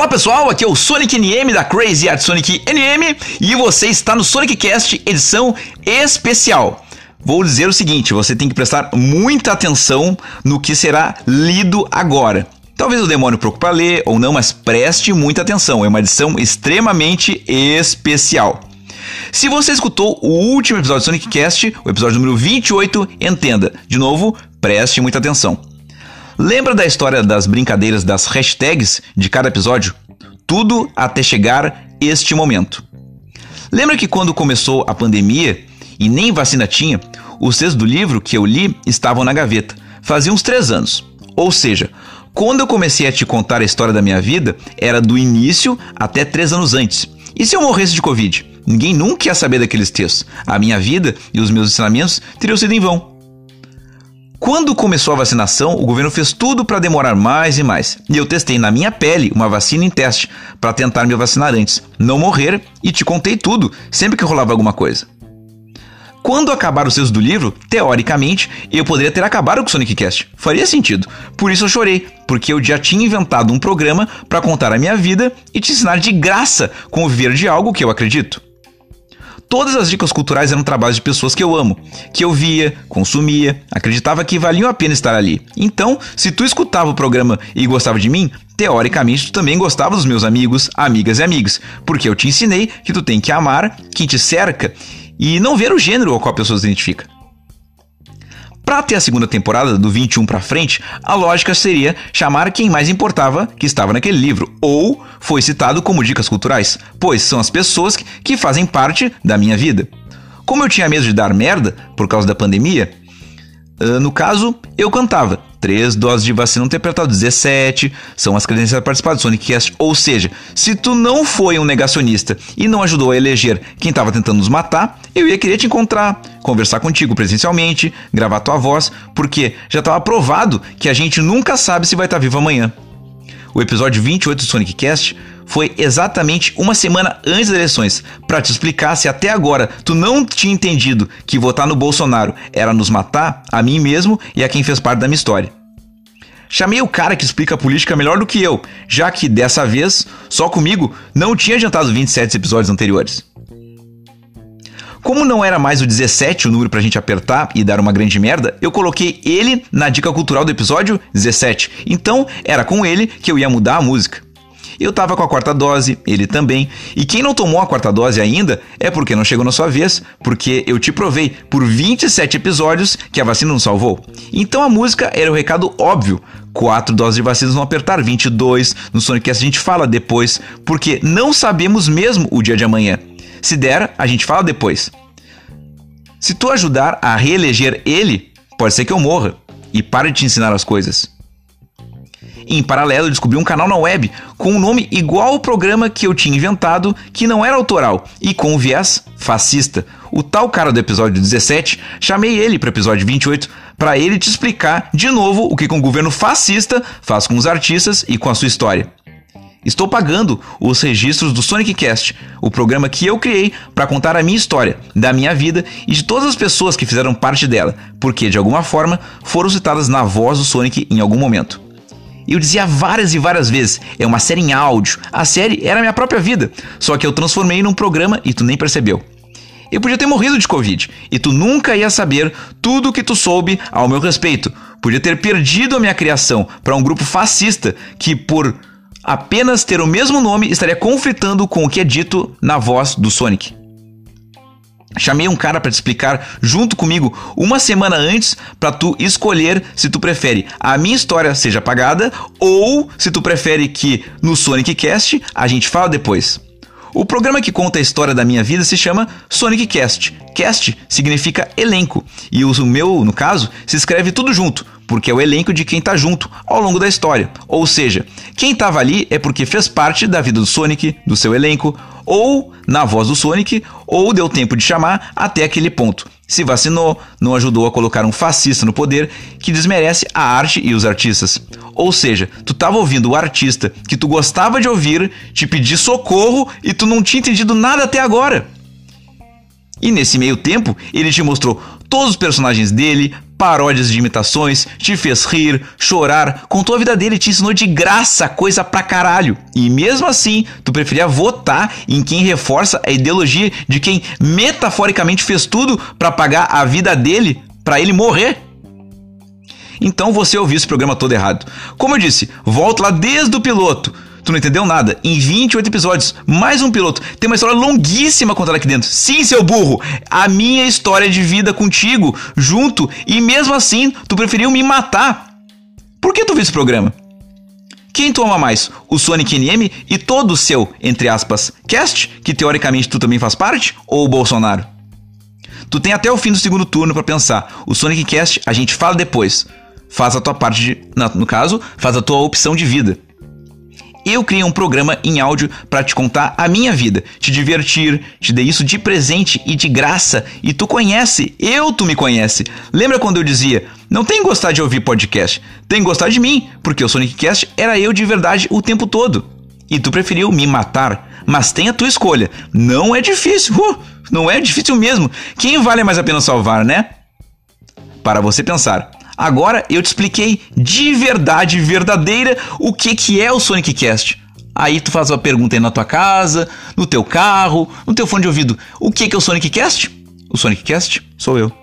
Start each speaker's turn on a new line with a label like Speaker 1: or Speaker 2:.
Speaker 1: Fala pessoal, aqui é o Sonic NM da Crazy Art Sonic NM e você está no Sonic Cast edição especial. Vou dizer o seguinte, você tem que prestar muita atenção no que será lido agora. Talvez demore um pouco para ler ou não, mas preste muita atenção, é uma edição extremamente especial. Se você escutou o último episódio do Sonic Cast, o episódio número 28, entenda. De novo, preste muita atenção. Lembra da história das brincadeiras das hashtags de cada episódio? Tudo até chegar este momento. Lembra que quando começou a pandemia e nem vacina tinha, os textos do livro que eu li estavam na gaveta. Fazia uns três anos. Ou seja, quando eu comecei a te contar a história da minha vida, era do início até três anos antes. E se eu morresse de Covid? Ninguém nunca ia saber daqueles textos. A minha vida e os meus ensinamentos teriam sido em vão. Quando começou a vacinação, o governo fez tudo para demorar mais e mais. E eu testei na minha pele uma vacina em teste para tentar me vacinar antes, não morrer e te contei tudo sempre que rolava alguma coisa. Quando acabar os seus do livro, teoricamente, eu poderia ter acabado com o Sonic Cast. Faria sentido. Por isso eu chorei, porque eu já tinha inventado um programa para contar a minha vida e te ensinar de graça como viver de algo que eu acredito. Todas as dicas culturais eram trabalhos de pessoas que eu amo, que eu via, consumia, acreditava que valiam a pena estar ali. Então, se tu escutava o programa e gostava de mim, teoricamente tu também gostava dos meus amigos, amigas e amigos, porque eu te ensinei que tu tem que amar quem te cerca e não ver o gênero ao qual a pessoa se identifica. Para ter a segunda temporada, do 21 para frente, a lógica seria chamar quem mais importava que estava naquele livro, ou foi citado como dicas culturais, pois são as pessoas que fazem parte da minha vida. Como eu tinha medo de dar merda por causa da pandemia, no caso, eu cantava três doses de vacina interpretado 17, são as credenciais para participar do Sonic Cast. Ou seja, se tu não foi um negacionista e não ajudou a eleger quem estava tentando nos matar, eu ia querer te encontrar, conversar contigo presencialmente, gravar tua voz, porque já estava provado que a gente nunca sabe se vai estar vivo amanhã. O episódio 28 do Sonic Cast foi exatamente uma semana antes das eleições, para te explicar se até agora tu não tinha entendido que votar no Bolsonaro era nos matar, a mim mesmo e a quem fez parte da minha história. Chamei o cara que explica a política melhor do que eu, já que dessa vez, só comigo, não tinha adiantado 27 episódios anteriores. Como não era mais o 17 o número pra gente apertar e dar uma grande merda, eu coloquei ele na dica cultural do episódio 17. Então, era com ele que eu ia mudar a música. Eu tava com a quarta dose, ele também. E quem não tomou a quarta dose ainda é porque não chegou na sua vez, porque eu te provei por 27 episódios que a vacina não salvou. Então a música era o recado óbvio. Quatro doses de vacinas vão apertar, 22. No Sonicast a gente fala depois, porque não sabemos mesmo o dia de amanhã. Se der, a gente fala depois. Se tu ajudar a reeleger ele, pode ser que eu morra e pare de te ensinar as coisas. Em paralelo, descobri um canal na web com um nome igual ao programa que eu tinha inventado, que não era autoral e com viés fascista. O tal cara do episódio 17, chamei ele para o episódio 28 para ele te explicar de novo o que um governo fascista faz com os artistas e com a sua história. Estou pagando os registros do Sonic Cast, o programa que eu criei para contar a minha história, da minha vida e de todas as pessoas que fizeram parte dela, porque de alguma forma foram citadas na voz do Sonic em algum momento. Eu dizia várias e várias vezes, é uma série em áudio. A série era a minha própria vida, só que eu transformei num programa e tu nem percebeu. Eu podia ter morrido de Covid e tu nunca ia saber tudo o que tu soube ao meu respeito. Podia ter perdido a minha criação para um grupo fascista que, por apenas ter o mesmo nome, estaria conflitando com o que é dito na voz do Sonic. Chamei um cara para te explicar junto comigo uma semana antes para tu escolher se tu prefere a minha história seja apagada ou se tu prefere que no Sonic Cast a gente fala depois. O programa que conta a história da minha vida se chama Sonic Cast. Cast significa elenco e o meu, no caso, se escreve tudo junto, porque é o elenco de quem tá junto ao longo da história. Ou seja, quem tava ali é porque fez parte da vida do Sonic, do seu elenco, ou na voz do Sonic, ou deu tempo de chamar até aquele ponto. Se vacinou, não ajudou a colocar um fascista no poder que desmerece a arte e os artistas. Ou seja, tu tava ouvindo o artista que tu gostava de ouvir te pedir socorro e tu não tinha entendido nada até agora. E nesse meio tempo, ele te mostrou todos os personagens dele, paródias de imitações, te fez rir, chorar, contou a vida dele te ensinou de graça coisa pra caralho. E mesmo assim, tu preferia votar em quem reforça a ideologia de quem metaforicamente fez tudo para pagar a vida dele, para ele morrer. Então você ouviu esse programa todo errado. Como eu disse, volta lá desde o piloto. Tu não entendeu nada? Em 28 episódios, mais um piloto. Tem uma história longuíssima contada aqui dentro. Sim, seu burro! A minha história de vida contigo, junto, e mesmo assim, tu preferiu me matar. Por que tu viu esse programa? Quem toma mais? O Sonic NM e todo o seu, entre aspas, cast, que teoricamente tu também faz parte, ou o Bolsonaro? Tu tem até o fim do segundo turno para pensar. O Sonic Cast a gente fala depois. Faz a tua parte de, no caso, faz a tua opção de vida. Eu criei um programa em áudio para te contar a minha vida, te divertir, te dei isso de presente e de graça. E tu conhece, eu tu me conhece. Lembra quando eu dizia: "Não tem gostar de ouvir podcast, tem gostar de mim", porque o Sonic Cast era eu de verdade o tempo todo. E tu preferiu me matar, mas tem a tua escolha. Não é difícil, uh, não é difícil mesmo. Quem vale mais a pena salvar, né? Para você pensar. Agora eu te expliquei de verdade, verdadeira, o que, que é o Sonic Cast. Aí tu faz uma pergunta aí na tua casa, no teu carro, no teu fone de ouvido. O que, que é o Sonic Cast? O Sonic Cast sou eu.